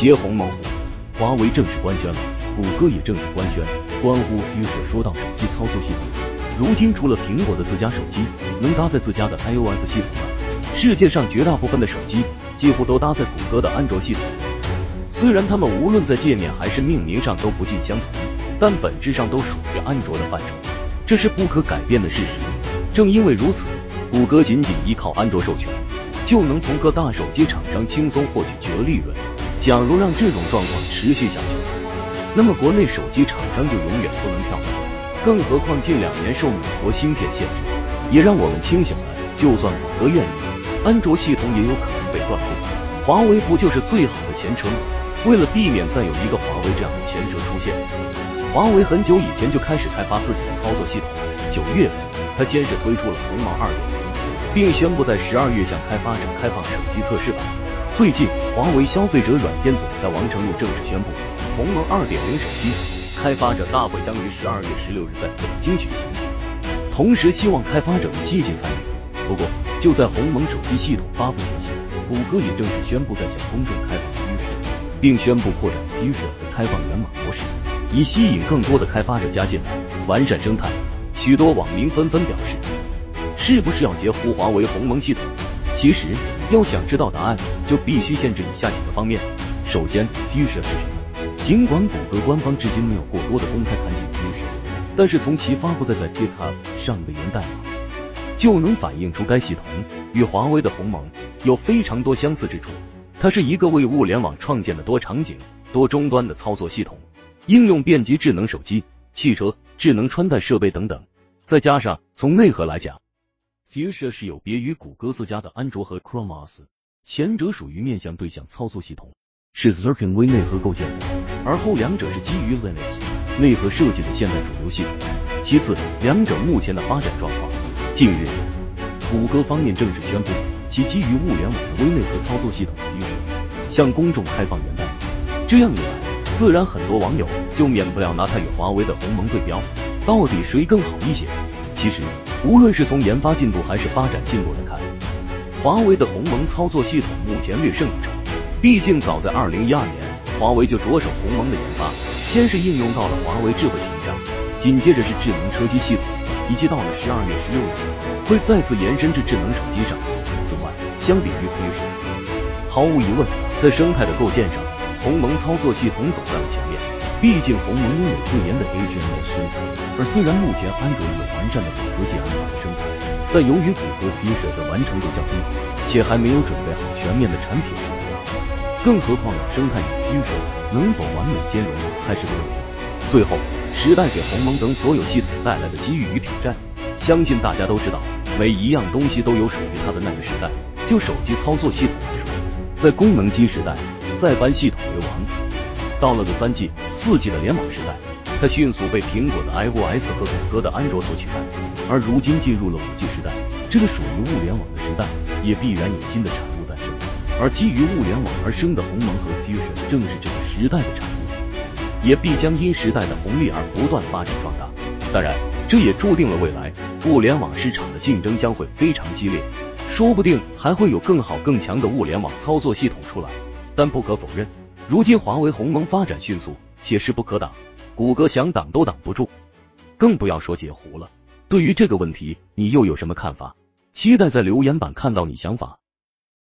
结鸿蒙虎，华为正式官宣了，谷歌也正式官宣。关乎 Fuchsia 说到手机操作系统，如今除了苹果的自家手机能搭载自家的 iOS 系统外，世界上绝大部分的手机几乎都搭载谷歌的安卓系统。虽然它们无论在界面还是命名上都不尽相同，但本质上都属于安卓的范畴，这是不可改变的事实。正因为如此，谷歌仅仅依靠安卓授权，就能从各大手机厂商轻松获取巨额利润。假如让这种状况持续下去，那么国内手机厂商就永远不能跳。更何况近两年受美国芯片限制，也让我们清醒了。就算谷歌愿意，安卓系统也有可能被断供。华为不就是最好的前车吗？为了避免再有一个华为这样的前车出现，华为很久以前就开始开发自己的操作系统。九月份，它先是推出了鸿蒙2.0，并宣布在十二月向开发者开放手机测试版。最近，华为消费者软件总裁王成禄正式宣布，鸿蒙2.0手机开发者大会将于十二月十六日在北京举行，同时希望开发者们积极参与。不过，就在鸿蒙手机系统发布前夕，谷歌也正式宣布在向公众开放。并宣布扩展 Fuchsia 的开放源码模式，以吸引更多的开发者加进来，完善生态。许多网民纷纷表示，是不是要截胡华为鸿蒙系统？其实，要想知道答案，就必须限制以下几个方面。首先，Fuchsia 是什么？尽管谷歌官方至今没有过多的公开谈及 Fuchsia，但是从其发布在在 GitHub 上的源代码，就能反映出该系统与华为的鸿蒙有非常多相似之处。它是一个为物联网创建的多场景、多终端的操作系统，应用遍及智能手机、汽车、智能穿戴设备等等。再加上从内核来讲，Fuchsia 是有别于谷歌自家的安卓和 Chrome OS，前者属于面向对象操作系统，是 Zircon 微内核构建的，而后两者是基于 Linux 内核设计的现代主流系统。其次，两者目前的发展状况，近日，谷歌方面正式宣布。其基于物联网的微内核操作系统的趋势，向公众开放源代码。这样一来，自然很多网友就免不了拿它与华为的鸿蒙对标，到底谁更好一些？其实，无论是从研发进度还是发展进度来看，华为的鸿蒙操作系统目前略胜一筹。毕竟早在二零一二年，华为就着手鸿蒙的研发，先是应用到了华为智慧屏上，紧接着是智能车机系统，以及到了十二月十六日，会再次延伸至智能手机上。此外相比于 Fuchsia，毫无疑问，在生态的构建上，鸿蒙操作系统走在了前面。毕竟鸿蒙拥有自研的 HMS 生态，而虽然目前安卓有完善的谷歌 GMS 生态，但由于谷歌 Fuchsia 的完成度较低，且还没有准备好全面的产品，更何况生态与 Fusion 能否完美兼容还是个问题。最后，时代给鸿蒙等所有系统带来的机遇与挑战，相信大家都知道，每一样东西都有属于它的那个时代。就手机操作系统来说，在功能机时代，塞班系统为王；到了个三 G、四 G 的联网时代，它迅速被苹果的 iOS 和谷歌的安卓所取代。而如今进入了五 G 时代，这个属于物联网的时代，也必然有新的产物诞生。而基于物联网而生的鸿蒙和 Fusion 正是这个时代的产物，也必将因时代的红利而不断发展壮大。当然，这也注定了未来物联网市场的竞争将会非常激烈。说不定还会有更好更强的物联网操作系统出来，但不可否认，如今华为鸿蒙发展迅速且势不可挡，谷歌想挡都挡不住，更不要说截胡了。对于这个问题，你又有什么看法？期待在留言板看到你想法。